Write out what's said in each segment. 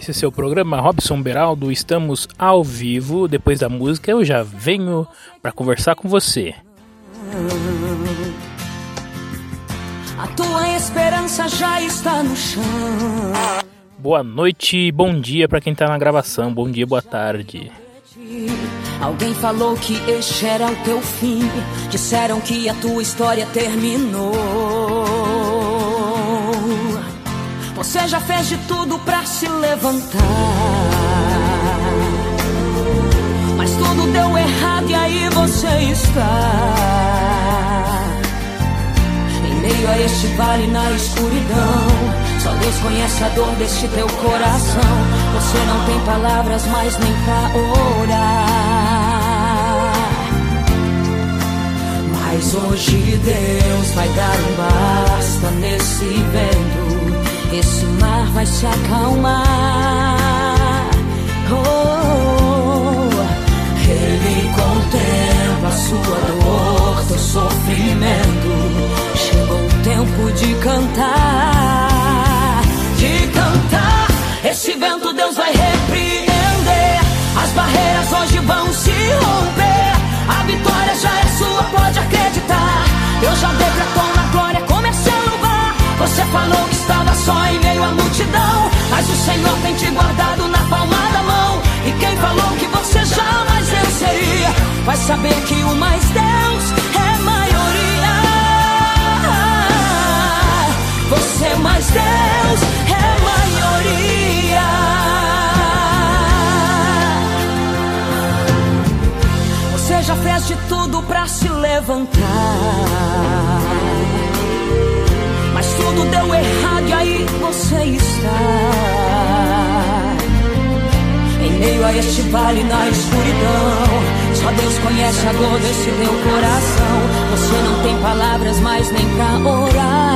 Esse é seu programa Robson Beraldo. Estamos ao vivo. Depois da música, eu já venho para conversar com você. A tua esperança já está no chão. Boa noite, bom dia para quem tá na gravação. Bom dia, boa tarde. Alguém falou que este era o teu fim. Disseram que a tua história terminou. Você já fez de tudo pra se levantar. Mas tudo deu errado e aí você está. Em meio a este vale na escuridão. Só Deus conhece a dor deste teu coração. Você não tem palavras mais nem pra orar. Mas hoje Deus vai dar um basta nesse vento. Esse mar vai se acalmar. Oh, ele contempla a sua dor, teu sofrimento. Chegou o tempo de cantar, de cantar. Esse vento Deus vai repreender. As barreiras hoje vão se romper. A vitória já é sua, pode acreditar. Deus já decretou na Você falou que estava só em meio à multidão. Mas o Senhor tem te guardado na palma da mão. E quem falou que você jamais venceria, vai saber que o mais Deus é maioria. Você mais Deus é maioria. Você já fez de tudo pra se levantar. Tudo deu errado e aí você está. Em meio a este vale na escuridão Só Deus conhece a dor desse teu coração. Você não tem palavras mais nem pra orar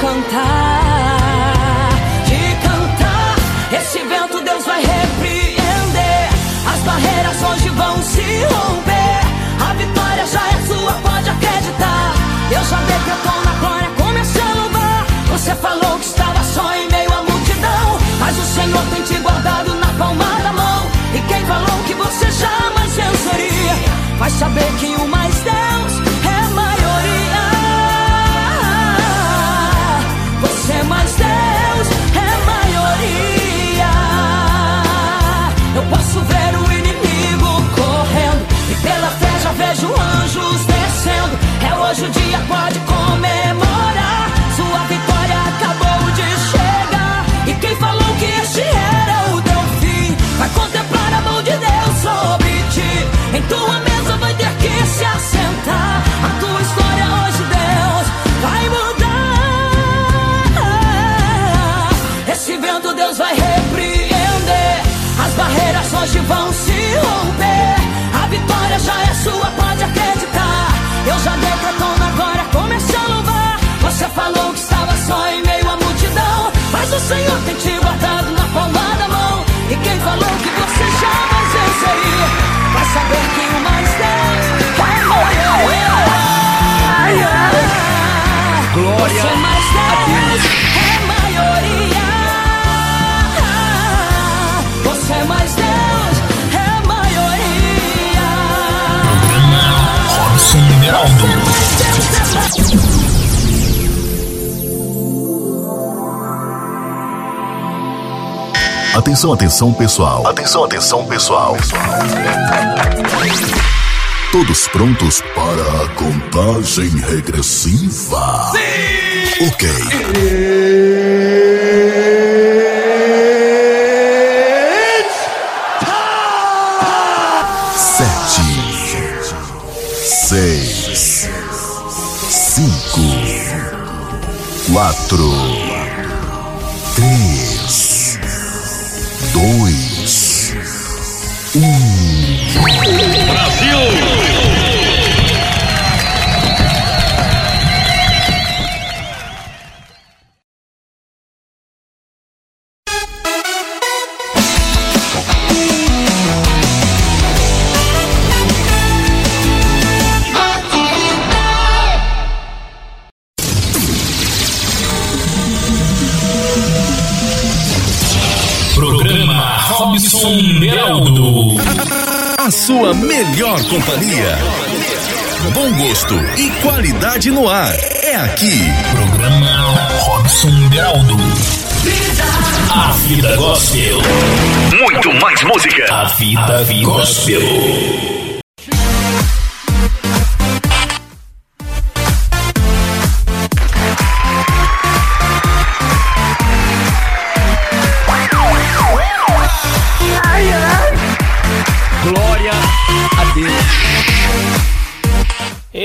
cantar, de cantar. Esse vento Deus vai repreender. As barreiras hoje vão se romper. A vitória já é sua, pode acreditar. Deus já decretou na glória, comece a louvar. Você falou que estava só em meio à multidão, mas o Senhor tem te guardado na palma da mão. E quem falou que você jamais venceria, vai saber que o mais Deus hoje o dia, pode comemorar. Sua vitória acabou de chegar. E quem falou que este era o teu fim, vai contemplar a mão de Deus sobre ti. Em tua mesa Você é mais Deus, É maioria. Você é mais Deus. É maioria. Programa Robson Beraldo. É é atenção, atenção pessoal. Atenção, atenção pessoal. Todos prontos para a contagem regressiva? Sim! Ok. Sete, seis, cinco, quatro, A sua melhor companhia. Bom gosto e qualidade no ar. É aqui. Programa Robson Beraldo. A vida gospel. Muito mais música. A vida gospel. Glória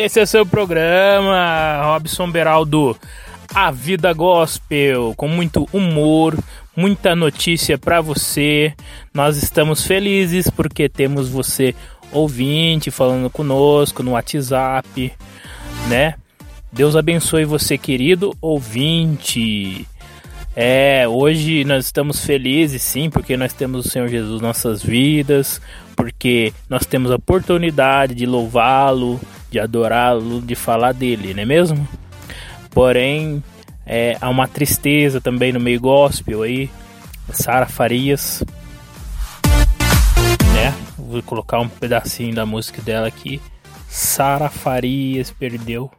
Esse é seu programa, Robson Beraldo. A Vida Gospel, com muito humor, muita notícia para você. Nós estamos felizes porque temos você ouvinte falando conosco no WhatsApp, né? Deus abençoe você, querido ouvinte. É, hoje nós estamos felizes, sim, porque nós temos o Senhor Jesus nossas vidas, porque nós temos a oportunidade de louvá-lo, de adorá-lo, de falar dele, não é mesmo? Porém, é, há uma tristeza também no meio gospel aí. Sara Farias, né? Vou colocar um pedacinho da música dela aqui. Sara Farias perdeu.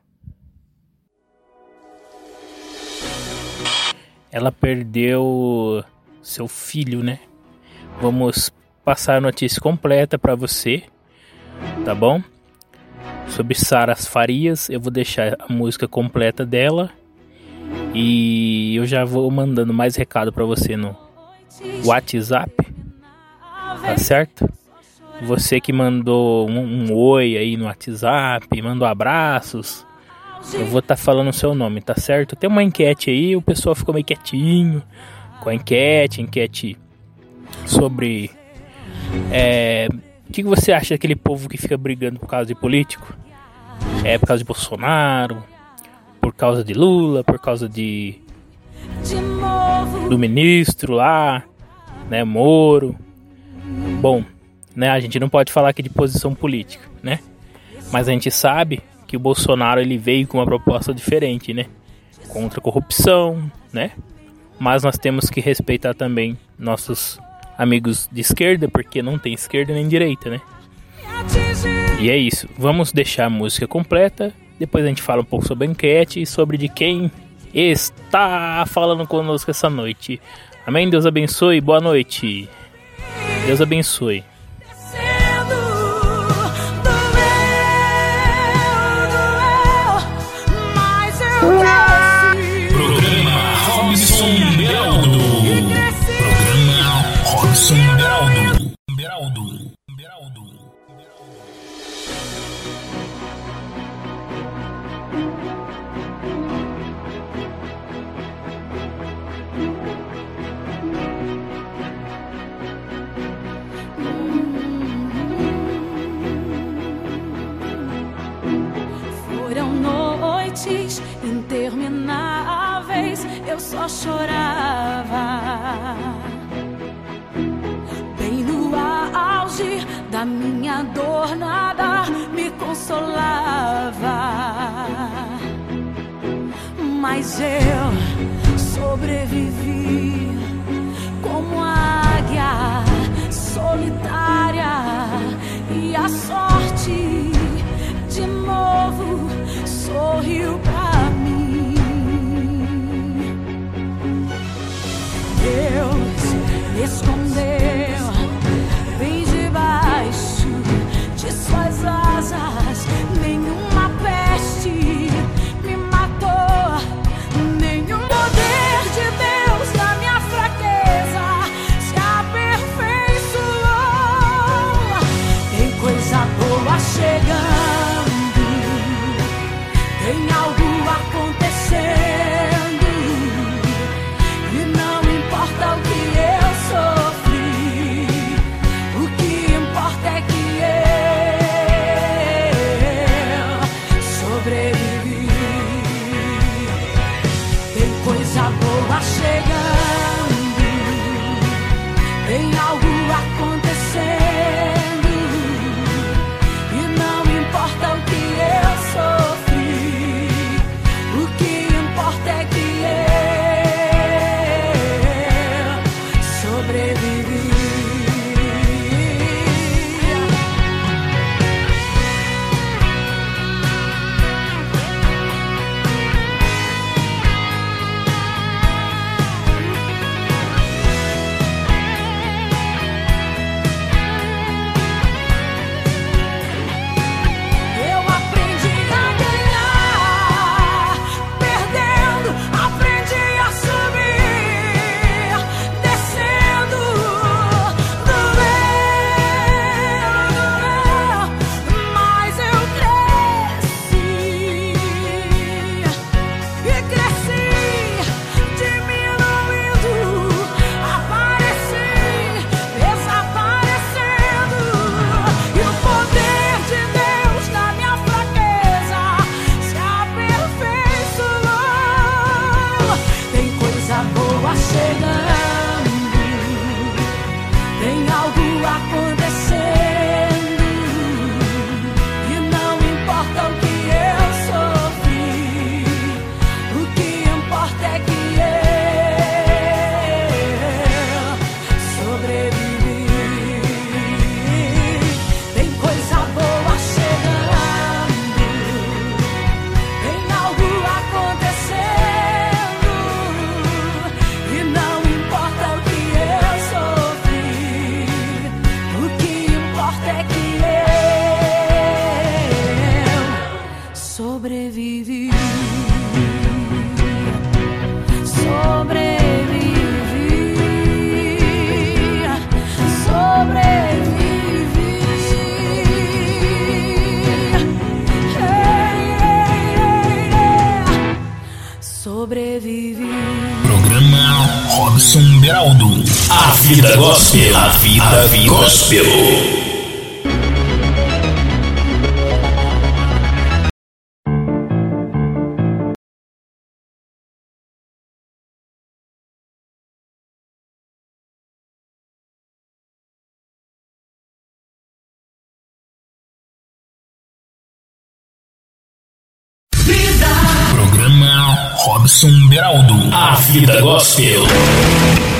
Ela perdeu seu filho, né? Vamos passar a notícia completa para você, tá bom? Sobre Sara Farias, eu vou deixar a música completa dela e eu já vou mandando mais recado para você no WhatsApp, tá certo? Você que mandou um, um oi aí no WhatsApp, mandou abraços, eu vou estar falando o seu nome, tá certo? Tem uma enquete aí, o pessoal ficou meio quietinho com a enquete, enquete sobre é, o que você acha daquele povo que fica brigando por causa de político? É por causa de Bolsonaro, por causa de Lula, por causa de do ministro lá, né, Moro. Bom, né, a gente não pode falar aqui de posição política, né? Mas a gente sabe que o Bolsonaro ele veio com uma proposta diferente, né? Contra a corrupção, né? Mas nós temos que respeitar também nossos amigos de esquerda, porque não tem esquerda nem direita, né? E é isso. Vamos deixar a música completa. Depois a gente fala um pouco sobre a enquete e sobre de quem está falando conosco essa noite. Amém? Deus abençoe. Boa noite. Deus abençoe. só chorava. Bem no auge da minha dor, nada me consolava. Mas eu sobrevivi como a águia solitária e a sorte de novo sorriu. Deus me escondeu Vem debaixo de suas asas. Nenhuma peste me matou, nenhum poder de Deus na minha fraqueza se aperfeiçoou. Tem coisa boa chega. Gospel. A vida, gospel. Programa Robson Beraldo. A vida gospel.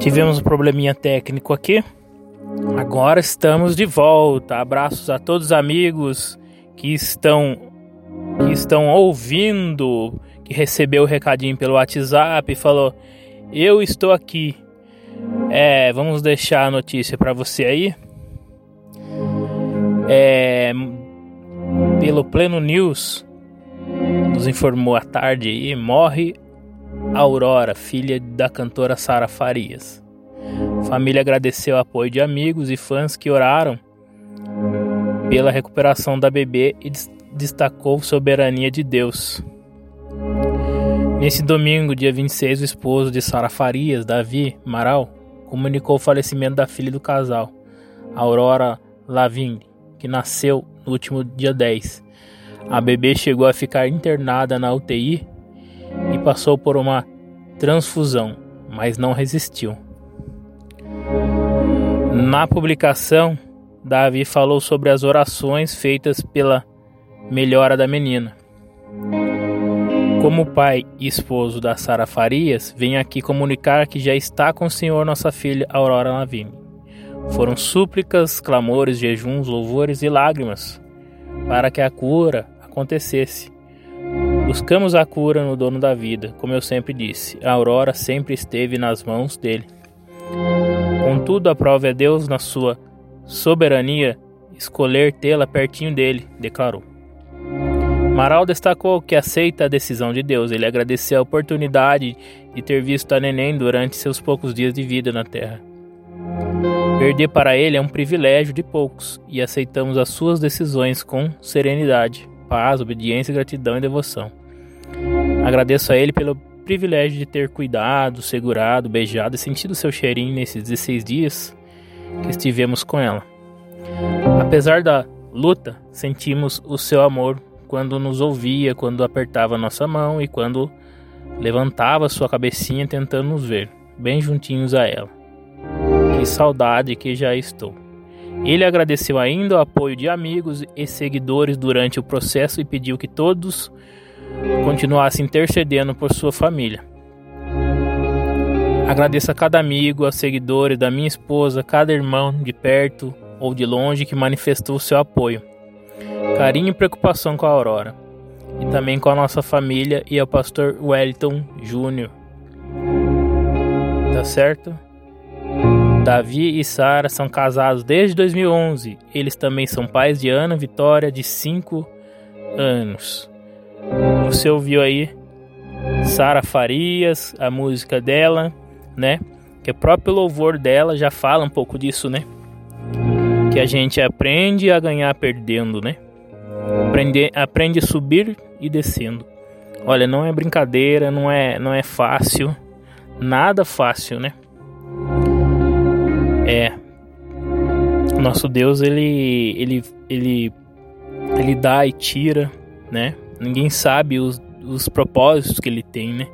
Tivemos um probleminha técnico aqui. Agora estamos de volta. Abraços a todos os amigos que estão que estão ouvindo, que recebeu o recadinho pelo WhatsApp e falou: Eu estou aqui. É, vamos deixar a notícia para você aí. É, pelo Pleno News, nos informou à tarde aí, morre Aurora, filha da cantora Sara Farias. Família agradeceu o apoio de amigos e fãs que oraram pela recuperação da bebê e destacou soberania de Deus. Nesse domingo, dia 26, o esposo de Sara Farias, Davi Maral, comunicou o falecimento da filha do casal, Aurora Lavigne, que nasceu no último dia 10. A bebê chegou a ficar internada na UTI e passou por uma transfusão, mas não resistiu. Na publicação, Davi falou sobre as orações feitas pela melhora da menina. Como pai e esposo da Sara Farias, venho aqui comunicar que já está com o Senhor nossa filha Aurora Lavigne. Foram súplicas, clamores, jejuns, louvores e lágrimas para que a cura acontecesse. Buscamos a cura no dono da vida, como eu sempre disse. A Aurora sempre esteve nas mãos dele. Contudo, a Deus na sua soberania escolher tê-la pertinho dele, declarou. Amaral destacou que aceita a decisão de Deus. Ele agradeceu a oportunidade de ter visto a neném durante seus poucos dias de vida na Terra. Perder para ele é um privilégio de poucos e aceitamos as suas decisões com serenidade, paz, obediência, gratidão e devoção. Agradeço a ele pelo privilégio de ter cuidado, segurado, beijado e sentido seu cheirinho nesses 16 dias que estivemos com ela. Apesar da luta, sentimos o seu amor quando nos ouvia, quando apertava nossa mão e quando levantava sua cabecinha tentando nos ver, bem juntinhos a ela. Que saudade que já estou. Ele agradeceu ainda o apoio de amigos e seguidores durante o processo e pediu que todos continuassem intercedendo por sua família. Agradeço a cada amigo, a seguidores da minha esposa, cada irmão de perto ou de longe que manifestou seu apoio carinho e preocupação com a Aurora, e também com a nossa família e ao pastor Wellington Júnior. Tá certo? Davi e Sara são casados desde 2011. Eles também são pais de Ana Vitória, de 5 anos. Você ouviu aí Sara Farias, a música dela, né? Que o próprio louvor dela já fala um pouco disso, né? Que a gente aprende a ganhar perdendo, né? Aprende, aprende subir e descendo. Olha, não é brincadeira, não é, não é fácil, nada fácil, né? É. Nosso Deus, ele, ele, ele, ele dá e tira, né? Ninguém sabe os, os propósitos que ele tem, né?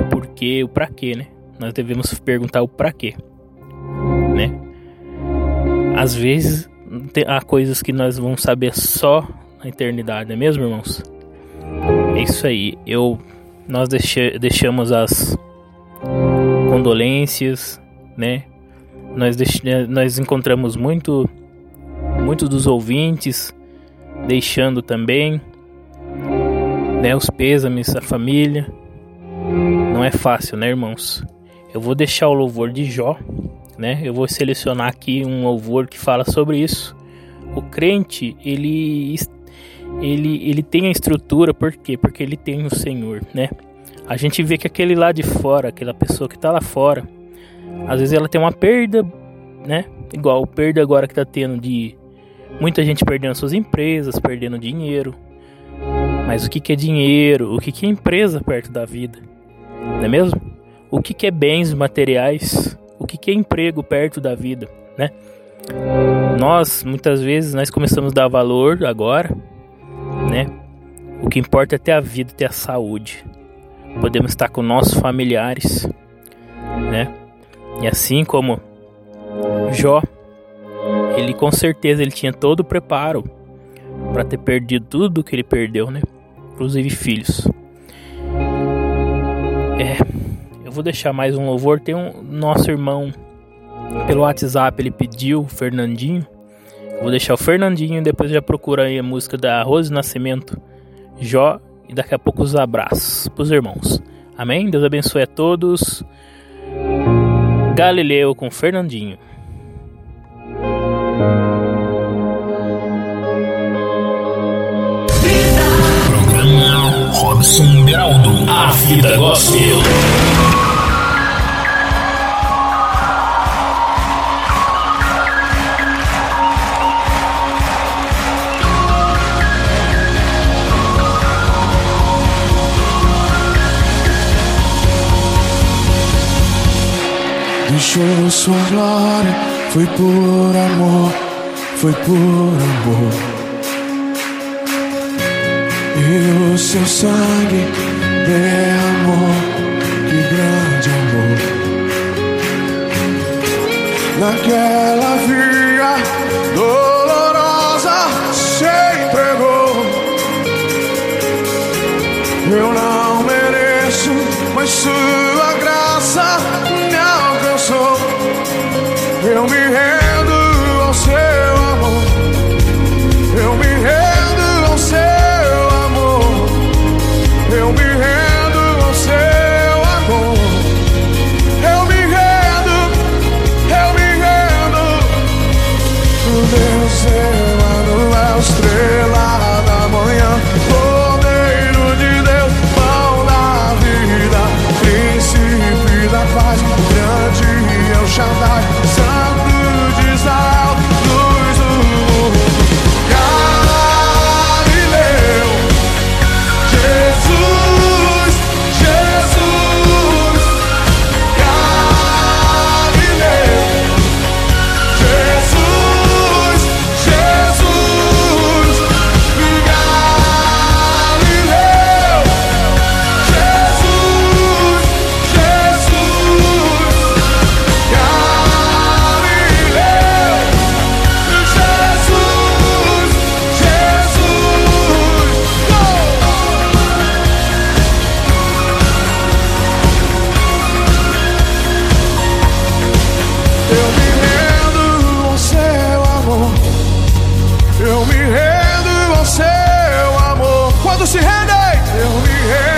O porquê, o pra quê, né? Nós devemos perguntar o pra quê, né? Às vezes há coisas que nós vamos saber só na eternidade, não é mesmo, irmãos? É isso aí. Eu nós deixe, deixamos as condolências, né? Nós, deix, nós encontramos muito muitos dos ouvintes deixando também né, os pêsames à família. Não é fácil, né, irmãos? Eu vou deixar o louvor de Jó né? Eu vou selecionar aqui um louvor que fala sobre isso. O crente, ele ele ele tem a estrutura, por quê? Porque ele tem o Senhor, né? A gente vê que aquele lá de fora, aquela pessoa que tá lá fora, às vezes ela tem uma perda, né? Igual perda agora que tá tendo de muita gente perdendo suas empresas, perdendo dinheiro. Mas o que, é dinheiro? O que, é empresa perto da vida? Não é mesmo? O que é bens materiais? o que é emprego perto da vida, né? Nós, muitas vezes, nós começamos a dar valor agora, né? O que importa é ter a vida, ter a saúde. Podemos estar com nossos familiares, né? E assim como Jó, ele com certeza ele tinha todo o preparo para ter perdido tudo que ele perdeu, né? Inclusive filhos. É, vou deixar mais um louvor. Tem um nosso irmão pelo WhatsApp, ele pediu Fernandinho. Vou deixar o Fernandinho, depois já procura aí a música da Rose Nascimento, Jó e daqui a pouco os abraços pros irmãos. Amém? Deus abençoe a todos. Galileu com Fernandinho. Robson Beraldo. A vida gospel. Deixou sua glória, foi por amor, foi por amor. E o seu sangue derramou, que grande amor. Naquela via amor. Quando se rendem, eu me rendo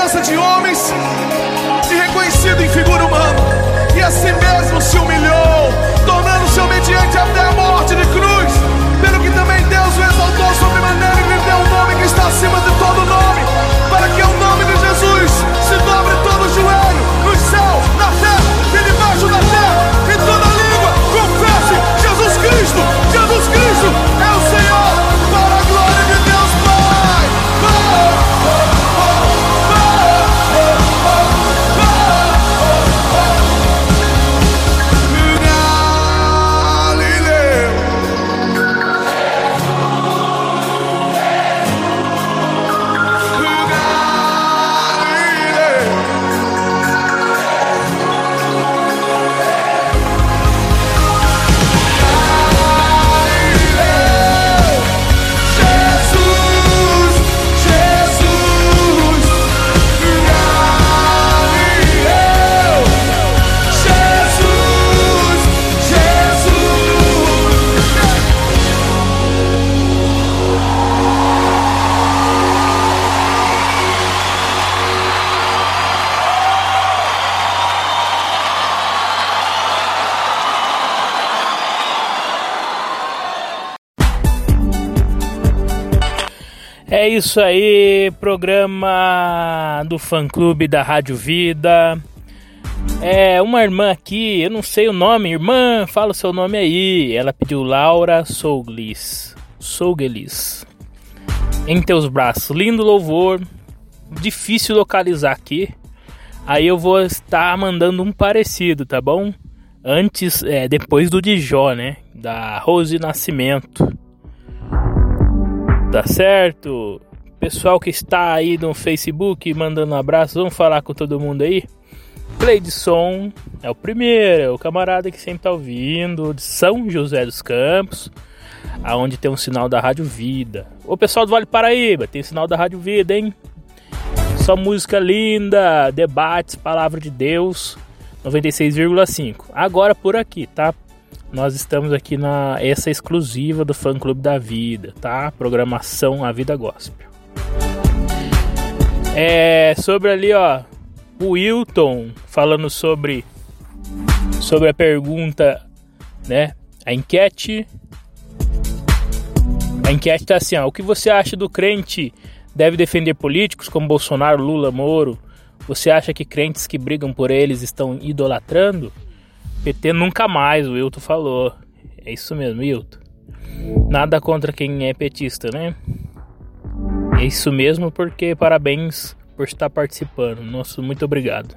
semelhança de homens e reconhecido em figura humana. E a si mesmo se humilhou, tornando-se obediente até a morte de cruz. Pelo que também Deus o exaltou sobremaneira e lhe deu um nome que está acima de todo nome, para que ao nome de Jesus se dobre todo o joelho, no céu, na terra e debaixo da terra, e toda língua confesse Jesus Cristo, Jesus Cristo isso aí, programa do fã clube da Rádio Vida. É uma irmã aqui, eu não sei o nome, irmã, fala o seu nome aí. Ela pediu Laura Souglis. Souglis. Em teus braços, lindo louvor. Difícil localizar aqui. Aí eu vou estar mandando um parecido, tá bom? Antes, é, depois do Dijó, né? Da Rose Nascimento. Tá certo? Pessoal que está aí no Facebook mandando um abraço, vamos falar com todo mundo aí? Play de som é o primeiro, é o camarada que sempre tá ouvindo, de São José dos Campos, aonde tem um sinal da Rádio Vida. O pessoal do Vale Paraíba, tem sinal da Rádio Vida, hein? Só música linda, debates, palavra de Deus, 96,5. Agora por aqui, tá? nós estamos aqui na essa exclusiva do Fã Clube da Vida, tá? Programação A Vida Gospel. É sobre ali, ó, o Wilton falando sobre sobre a pergunta, né? A enquete a enquete tá assim, ó, o que você acha do crente deve defender políticos como Bolsonaro, Lula, Moro? Você acha que crentes que brigam por eles estão idolatrando? PT nunca mais, o Wilton falou. É isso mesmo, Wilton. Nada contra quem é petista, né? É isso mesmo, porque parabéns por estar participando. Nosso muito obrigado.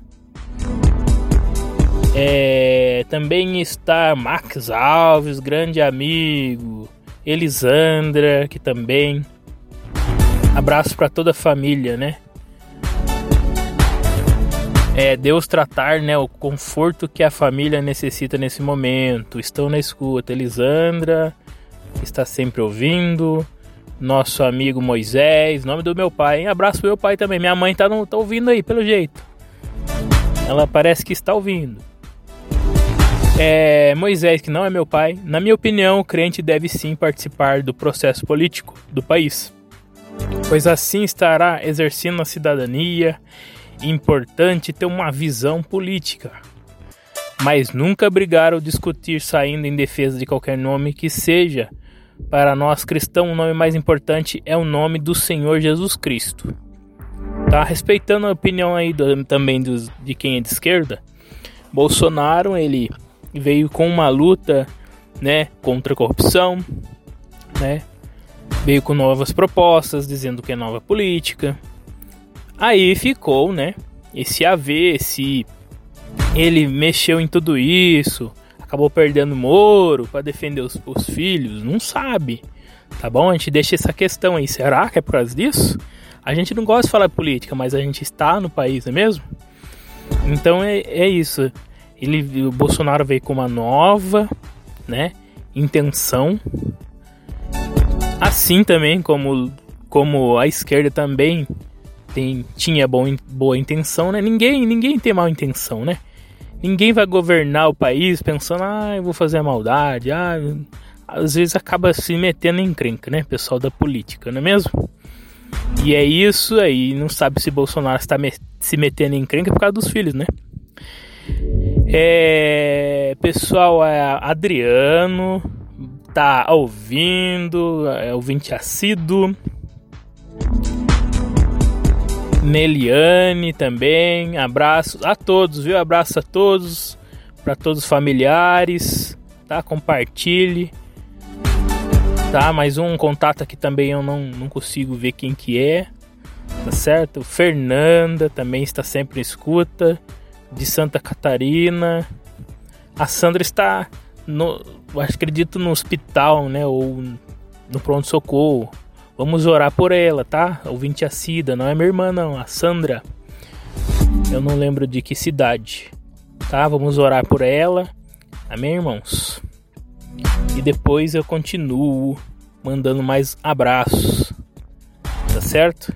É, também está Max Alves, grande amigo. Elisandra, que também. Abraço para toda a família, né? é Deus tratar, né, o conforto que a família necessita nesse momento. Estão na escuta. Elisandra está sempre ouvindo. Nosso amigo Moisés, nome do meu pai. Hein? Abraço meu pai também. Minha mãe tá, no, tá ouvindo aí, pelo jeito. Ela parece que está ouvindo. É, Moisés, que não é meu pai, na minha opinião, o crente deve sim participar do processo político do país, pois assim estará exercendo a cidadania importante ter uma visão política, mas nunca brigar ou discutir saindo em defesa de qualquer nome que seja. Para nós cristãos, o nome mais importante é o nome do Senhor Jesus Cristo. Tá respeitando a opinião aí do, também dos, de quem é de esquerda. Bolsonaro, ele veio com uma luta, né, contra a corrupção, né? Veio com novas propostas, dizendo que é nova política, Aí ficou, né? Esse AV, esse ele mexeu em tudo isso, acabou perdendo Moro para defender os, os, filhos, não sabe. Tá bom? A gente deixa essa questão aí. Será que é por causa disso? A gente não gosta de falar política, mas a gente está no país, não é mesmo? Então é, é isso. Ele, o Bolsonaro veio com uma nova, né, intenção. Assim também como como a esquerda também tem, tinha bom, boa intenção, né? Ninguém, ninguém tem mal intenção, né? Ninguém vai governar o país pensando, ah, eu vou fazer a maldade, ah, às vezes acaba se metendo em crenca, né? Pessoal da política, não é mesmo? E é isso aí, não sabe se Bolsonaro está me se metendo em crenca por causa dos filhos, né? É, pessoal, é Adriano tá ouvindo, é ouvinte assíduo. Neliane também. Abraços a todos, viu? Abraço a todos, para todos os familiares, tá? Compartilhe. Tá? Mais um contato aqui também eu não, não consigo ver quem que é. Tá certo? Fernanda também está sempre em escuta. De Santa Catarina. A Sandra está no, acredito no hospital, né? Ou no pronto-socorro. Vamos orar por ela, tá? Ouvinte a Cida, não é minha irmã não, a Sandra. Eu não lembro de que cidade, tá? Vamos orar por ela. Amém, irmãos? E depois eu continuo mandando mais abraços. Tá certo?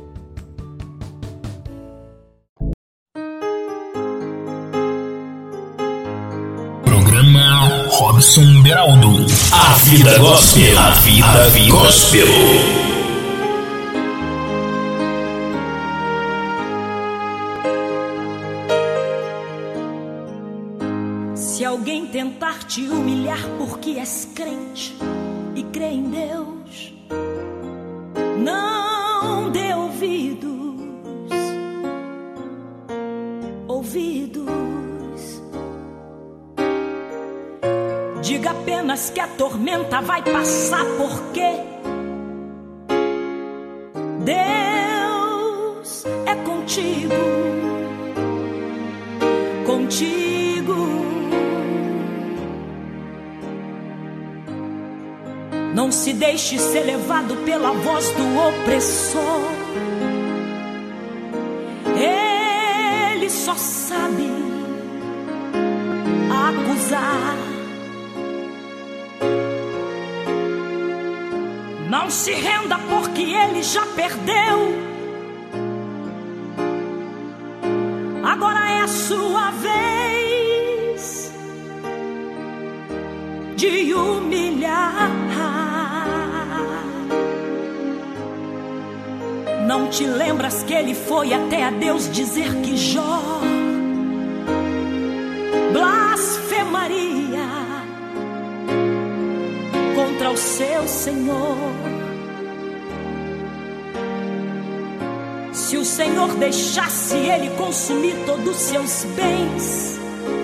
Robson Beraldo. A vida gospel. A vida, gospel. Se alguém tentar te humilhar porque és crente e crê em Deus, não dê ouvidos, ouvidos. Diga apenas que a tormenta vai passar, porque Deus é contigo, contigo. Não se deixe ser levado pela voz do opressor. Ele só sabe acusar. Não se renda porque ele já perdeu. Agora é a sua vez de humilhar. Não te lembras que ele foi até a Deus dizer que Jó seu Senhor? Se o Senhor deixasse ele consumir todos os seus bens,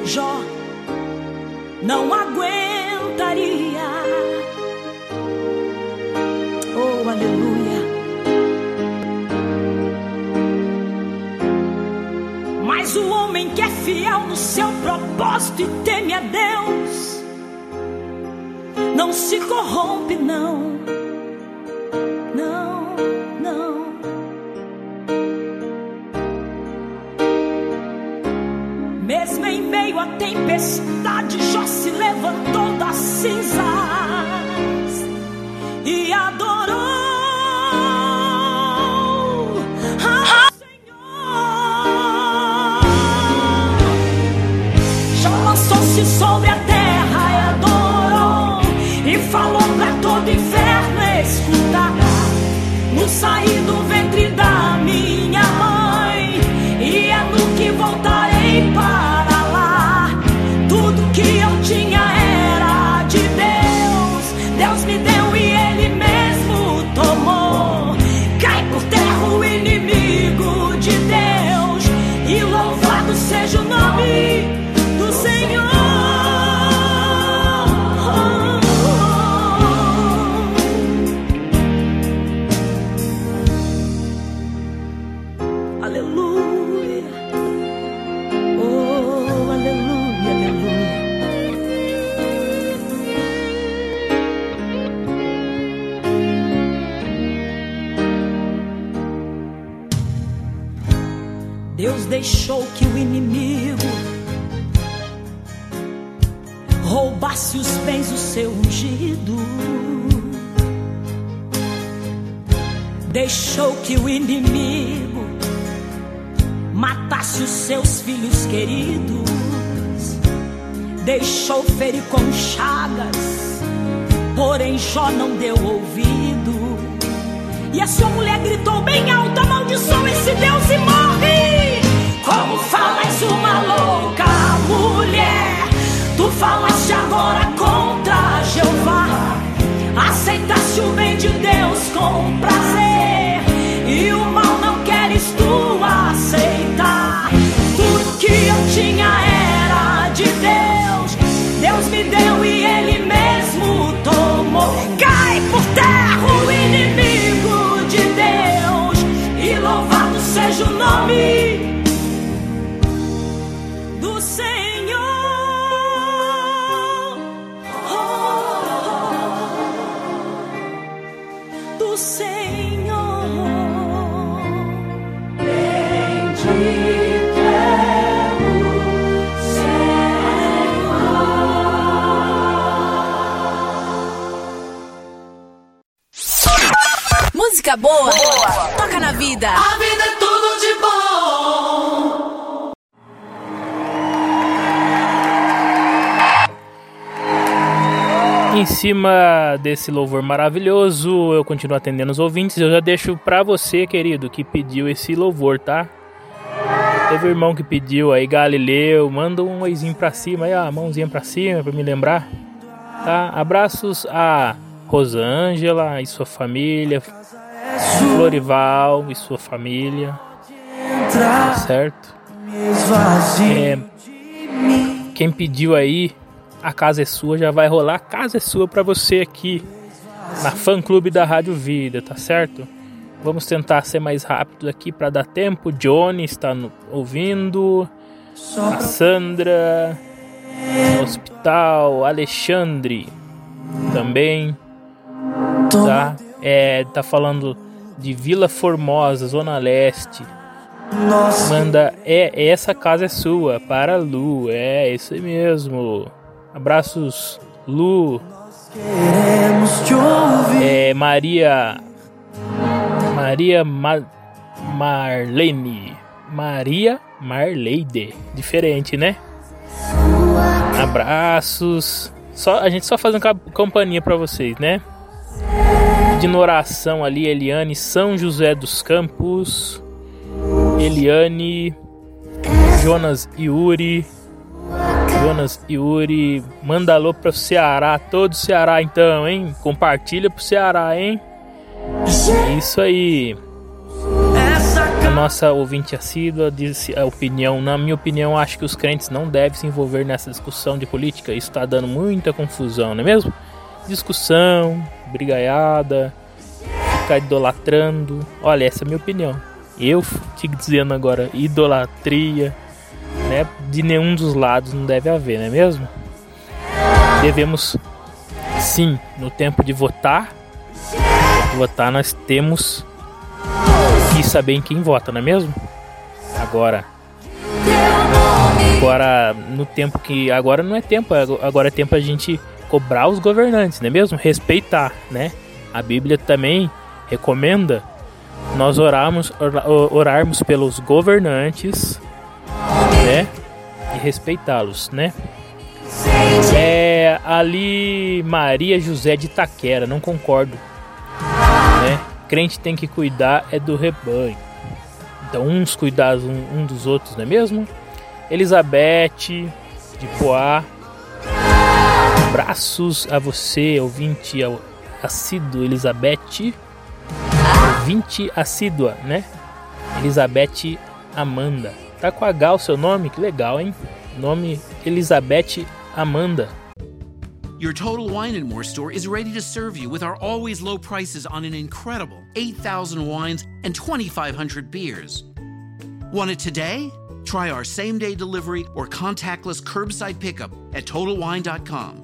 Jó não aguentaria. Oh, aleluia. Mas o homem que é fiel no seu propósito e teme a Deus, não se corrompe, não. Não, não. Mesmo em meio à tempestade, Jó se levantou das cinzas deixou que o inimigo roubasse os bens do seu ungido. Deixou que o inimigo matasse os seus filhos queridos. Deixou ferir com chagas, porém Jó não deu ouvido. E a sua mulher gritou bem alto: amaldiçoa esse Deus e morre. Como falas uma louca mulher? Tu falaste agora contra Jeová. Aceitaste o bem de Deus com prazer. E o mal não queres tu aceitar. O que eu tinha era de Deus. Deus me deu e Ele mesmo tomou. Cai por terra o inimigo de Deus. E louvado seja o nome Música boa, toca na vida. A vida é tudo de bom. Em cima desse louvor maravilhoso, eu continuo atendendo os ouvintes. Eu já deixo pra você, querido, que pediu esse louvor, tá? Teve um irmão que pediu aí, Galileu, manda um oizinho pra cima aí, ó, mãozinha pra cima pra me lembrar. Tá? Abraços a Rosângela e sua família, Florival e sua família. Tá certo? É, quem pediu aí, a casa é sua, já vai rolar a casa é sua pra você aqui na fã clube da Rádio Vida, tá certo? Vamos tentar ser mais rápido aqui para dar tempo. Johnny está no- ouvindo, a Sandra no hospital, Alexandre também, tá? É, tá falando de Vila Formosa, Zona Leste. Manda, é, essa casa é sua, para Lu, é, isso aí mesmo. Abraços, Lu. É, Maria. Maria Ma, Marlene. Maria Marleide. Diferente, né? Abraços. Só, a gente só fazendo ca- companhia pra vocês, né? Pedindo oração ali, Eliane São José dos Campos. Eliane. Jonas Yuri. Jonas Yuri. Manda alô pro Ceará. Todo Ceará então, hein? Compartilha pro Ceará, hein? Isso aí. A nossa ouvinte assídua disse a opinião. Na minha opinião, acho que os crentes não devem se envolver nessa discussão de política. Isso está dando muita confusão, não é mesmo? Discussão, brigaiada, ficar idolatrando. Olha, essa é a minha opinião. Eu fico dizendo agora, idolatria, né? De nenhum dos lados não deve haver, não é mesmo? Devemos, sim, no tempo de votar, de votar nós temos que saber em quem vota, não é mesmo? Agora, agora no tempo que agora não é tempo, agora é tempo a gente cobrar os governantes, não é mesmo? Respeitar, né? A Bíblia também recomenda nós orarmos, ora- orarmos pelos governantes, né? E respeitá-los, né? É ali Maria José de Itaquera, não concordo, né? Crente tem que cuidar é do rebanho. Então uns cuidar um, um dos outros, não é mesmo? Elizabeth de Poá. Abraços a você, ouvinte ao- assíduo Elizabeth. Ouvinte assídua, né? Elizabeth Amanda. Tá com H o seu nome? Que legal, hein? Nome Elizabeth Amanda. Your Total Wine and More store is ready to serve you with our always low prices on an incredible 8,000 wines and 2,500 beers. Want it today? Try our same day delivery or contactless curbside pickup at TotalWine.com.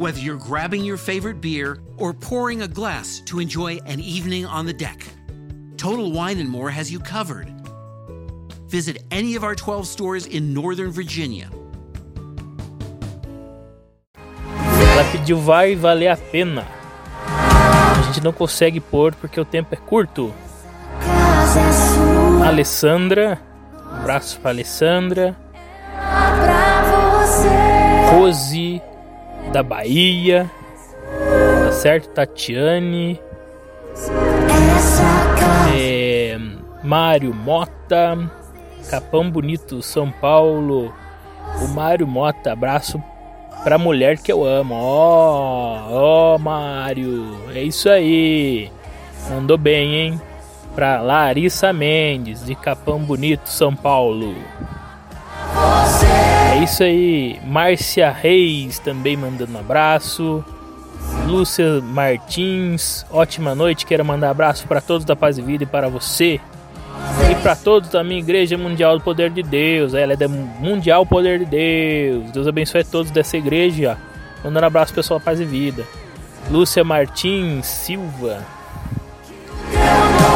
Whether you're grabbing your favorite beer or pouring a glass to enjoy an evening on the deck, Total Wine and More has you covered. Visit any of our 12 stores in Northern Virginia. Ela pediu vai valer a pena. A gente não consegue pôr porque o tempo é curto. Alessandra, um abraço para Alessandra. Rose da Bahia, certo? Tatiane. É, Mário Mota, Capão Bonito, São Paulo. O Mário Mota, abraço pra mulher que eu amo. Ó, oh, ó, oh, Mário, é isso aí. Mandou bem, hein? Pra Larissa Mendes, de Capão Bonito, São Paulo. É isso aí. Márcia Reis também mandando um abraço. Lúcia Martins, ótima noite. Quero mandar abraço para todos da Paz e Vida e para você. E para todos da minha Igreja Mundial do Poder de Deus. Ela é da Mundial Poder de Deus. Deus abençoe a todos dessa igreja. Mandando abraço pessoal da Paz e Vida. Lúcia Martins Silva.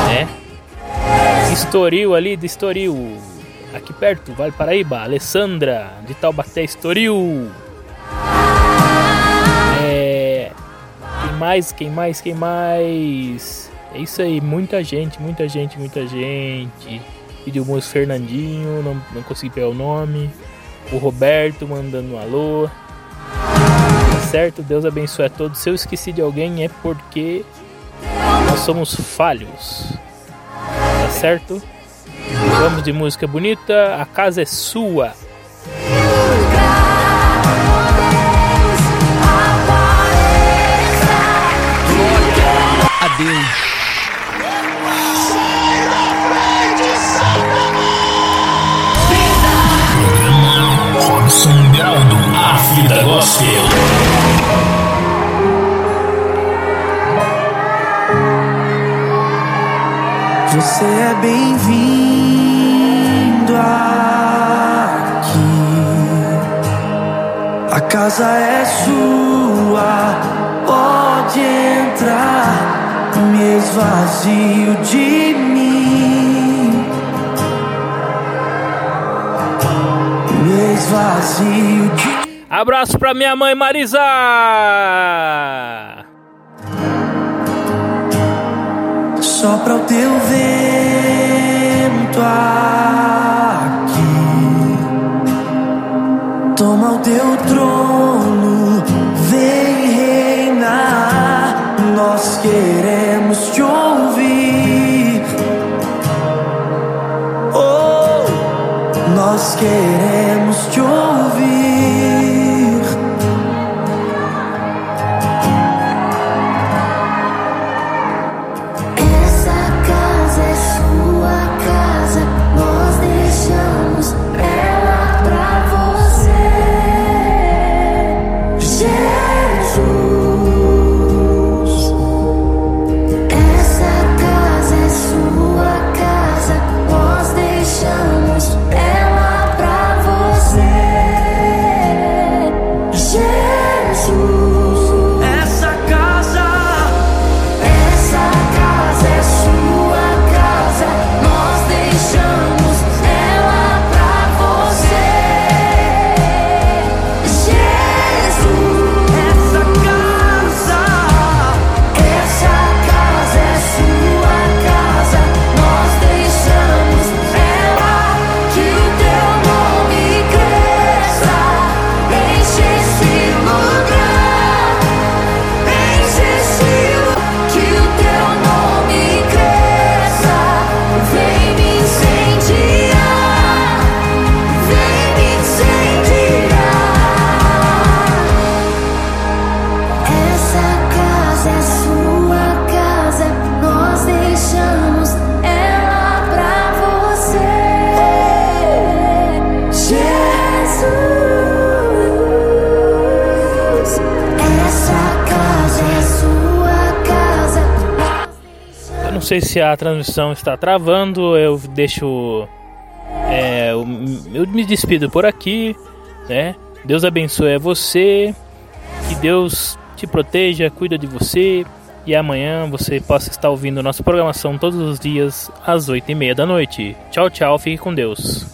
É. Estoril ali de Estoril. Aqui perto, Vale Paraíba. Alessandra de Taubaté Estoril. É. Quem mais? Quem mais? Quem mais? É isso aí, muita gente, muita gente, muita gente. Pediu música Fernandinho, não, não consegui pegar o nome. O Roberto mandando um alô. Tá certo? Deus abençoe a todos. Se eu esqueci de alguém é porque nós somos falhos. Tá certo? Vamos de música bonita. A casa é sua. Glória a Deus. Robson Beraldo, a vida gospel. Você é bem-vindo casa é sua, pode entrar. Me esvazio de mim. Me esvazio de Abraço pra minha mãe Marisa! Sopra o teu vento Toma o teu trono, vem reinar. Nós queremos te ouvir. Oh, nós queremos sei se a transmissão está travando, eu deixo. é, eu, eu me despido por aqui, né? Deus abençoe a você, que Deus te proteja, cuida de você e amanhã você possa estar ouvindo nossa programação todos os dias às oito e meia da noite. Tchau, tchau, fique com Deus.